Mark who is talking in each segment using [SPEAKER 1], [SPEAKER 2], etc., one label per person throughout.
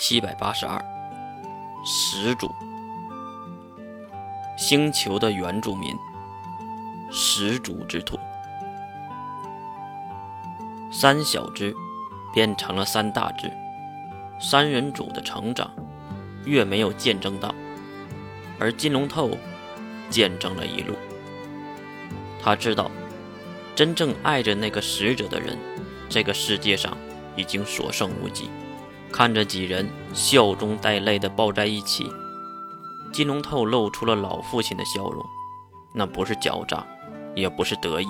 [SPEAKER 1] 七百八十二，始祖，星球的原住民，始祖之土，三小只变成了三大只，三人组的成长，越没有见证到，而金龙透见证了一路。他知道，真正爱着那个使者的人，这个世界上已经所剩无几。看着几人笑中带泪的抱在一起，金龙透露出了老父亲的笑容，那不是狡诈，也不是得意，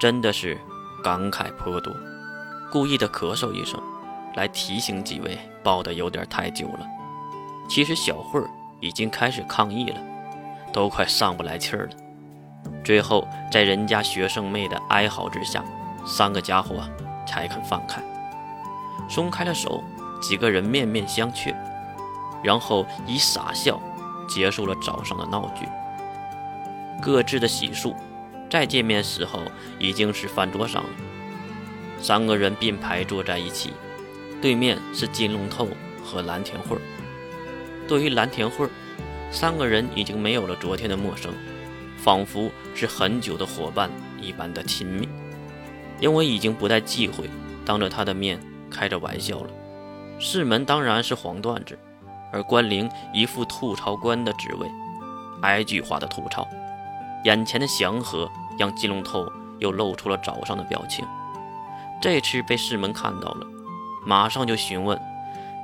[SPEAKER 1] 真的是感慨颇多。故意的咳嗽一声，来提醒几位抱得有点太久了。其实小慧儿已经开始抗议了，都快上不来气儿了。最后在人家学生妹的哀嚎之下，三个家伙才肯放开。松开了手，几个人面面相觑，然后以傻笑结束了早上的闹剧。各自的洗漱，再见面时候已经是饭桌上了。三个人并排坐在一起，对面是金龙透和蓝田慧。对于蓝田慧，三个人已经没有了昨天的陌生，仿佛是很久的伙伴一般的亲密，因为已经不再忌讳当着他的面。开着玩笑了，世门当然是黄段子，而关灵一副吐槽官的职位，挨句话的吐槽。眼前的祥和让金龙透又露出了早上的表情。这次被世门看到了，马上就询问。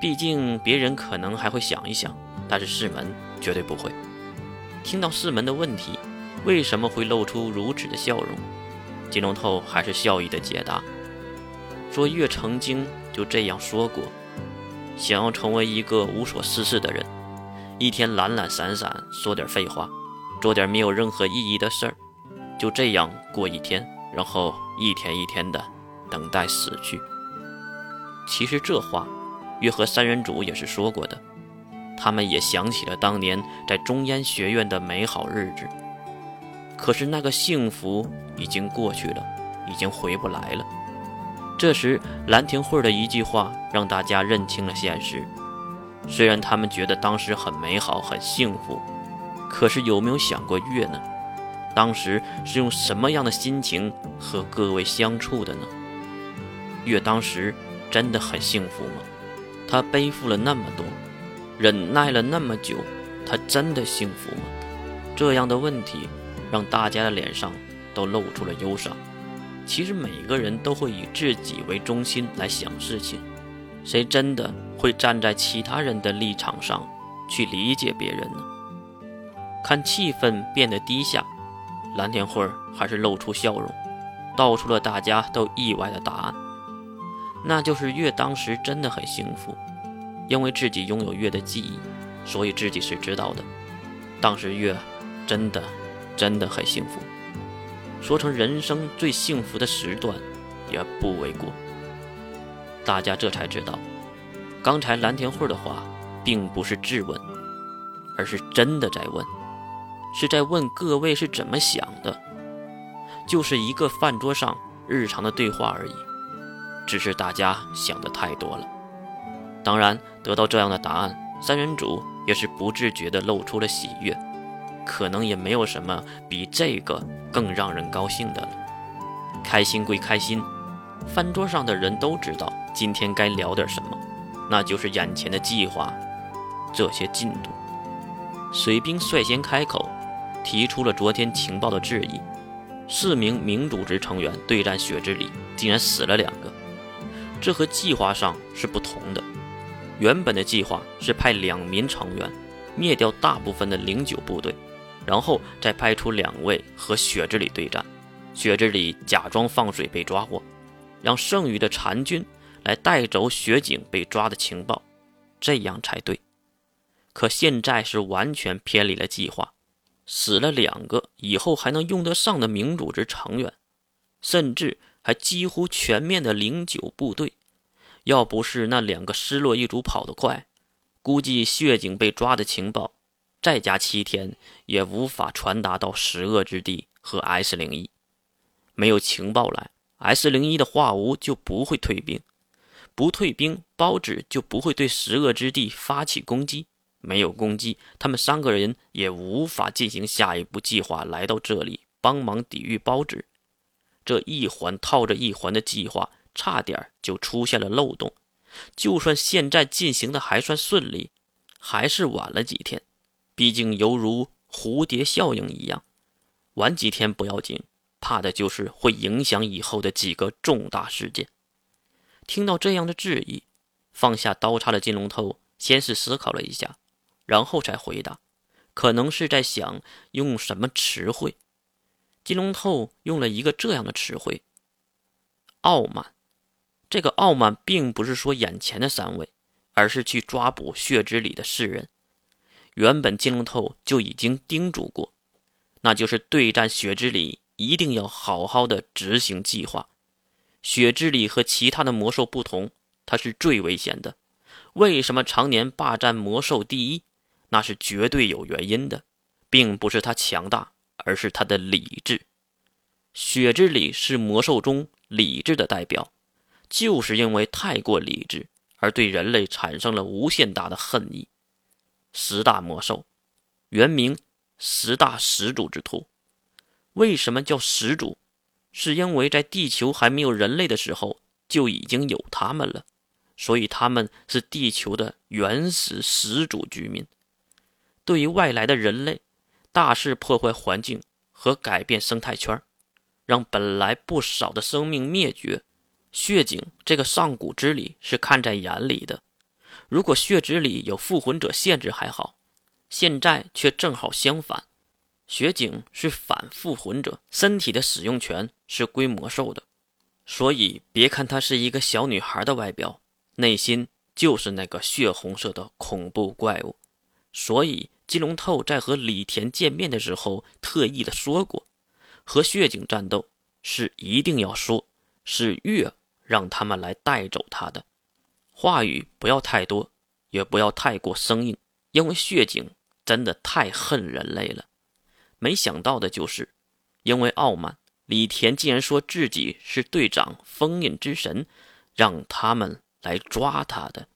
[SPEAKER 1] 毕竟别人可能还会想一想，但是世门绝对不会。听到世门的问题，为什么会露出如此的笑容？金龙透还是笑意的解答。说月曾经就这样说过，想要成为一个无所事事的人，一天懒懒散散说点废话，做点没有任何意义的事儿，就这样过一天，然后一天一天的等待死去。其实这话，月和三人组也是说过的，他们也想起了当年在中央学院的美好日子，可是那个幸福已经过去了，已经回不来了。这时，兰亭会的一句话让大家认清了现实。虽然他们觉得当时很美好、很幸福，可是有没有想过月呢？当时是用什么样的心情和各位相处的呢？月当时真的很幸福吗？他背负了那么多，忍耐了那么久，他真的幸福吗？这样的问题让大家的脸上都露出了忧伤。其实每个人都会以自己为中心来想事情，谁真的会站在其他人的立场上去理解别人呢？看气氛变得低下，蓝天慧还是露出笑容，道出了大家都意外的答案，那就是月当时真的很幸福，因为自己拥有月的记忆，所以自己是知道的，当时月真的真的很幸福。说成人生最幸福的时段，也不为过。大家这才知道，刚才蓝田慧的话，并不是质问，而是真的在问，是在问各位是怎么想的。就是一个饭桌上日常的对话而已，只是大家想的太多了。当然，得到这样的答案，三人组也是不自觉地露出了喜悦。可能也没有什么比这个更让人高兴的了。开心归开心，饭桌上的人都知道今天该聊点什么，那就是眼前的计划，这些进度。水兵率先开口，提出了昨天情报的质疑：四名明组织成员对战雪之里，竟然死了两个，这和计划上是不同的。原本的计划是派两名成员灭掉大部分的零九部队。然后再派出两位和雪之里对战，雪之里假装放水被抓获，让剩余的残军来带走雪景被抓的情报，这样才对。可现在是完全偏离了计划，死了两个以后还能用得上的明组织成员，甚至还几乎全面的零九部队。要不是那两个失落一族跑得快，估计血景被抓的情报。再加七天也无法传达到十恶之地和 S 零一，没有情报来，S 零一的化无就不会退兵，不退兵，包拯就不会对十恶之地发起攻击。没有攻击，他们三个人也无法进行下一步计划，来到这里帮忙抵御包拯。这一环套着一环的计划，差点就出现了漏洞。就算现在进行的还算顺利，还是晚了几天。毕竟犹如蝴蝶效应一样，晚几天不要紧，怕的就是会影响以后的几个重大事件。听到这样的质疑，放下刀叉的金龙头先是思考了一下，然后才回答：“可能是在想用什么词汇。”金龙头用了一个这样的词汇：“傲慢。”这个傲慢并不是说眼前的三位，而是去抓捕血之里的世人。原本金龙头就已经叮嘱过，那就是对战雪之里一定要好好的执行计划。雪之里和其他的魔兽不同，它是最危险的。为什么常年霸占魔兽第一？那是绝对有原因的，并不是它强大，而是它的理智。雪之里是魔兽中理智的代表，就是因为太过理智，而对人类产生了无限大的恨意。十大魔兽，原名十大始祖之徒。为什么叫始祖？是因为在地球还没有人类的时候就已经有他们了，所以他们是地球的原始始祖居民。对于外来的人类，大肆破坏环境和改变生态圈，让本来不少的生命灭绝。血井这个上古之礼是看在眼里的。如果血脂里有复魂者限制还好，现在却正好相反。雪景是反复魂者，身体的使用权是归魔兽的，所以别看她是一个小女孩的外表，内心就是那个血红色的恐怖怪物。所以金龙透在和李田见面的时候，特意的说过，和血景战斗是一定要说，是月让他们来带走他的，话语不要太多，也不要太过生硬，因为血井真的太恨人类了。没想到的就是，因为傲慢，李田竟然说自己是队长封印之神，让他们来抓他的。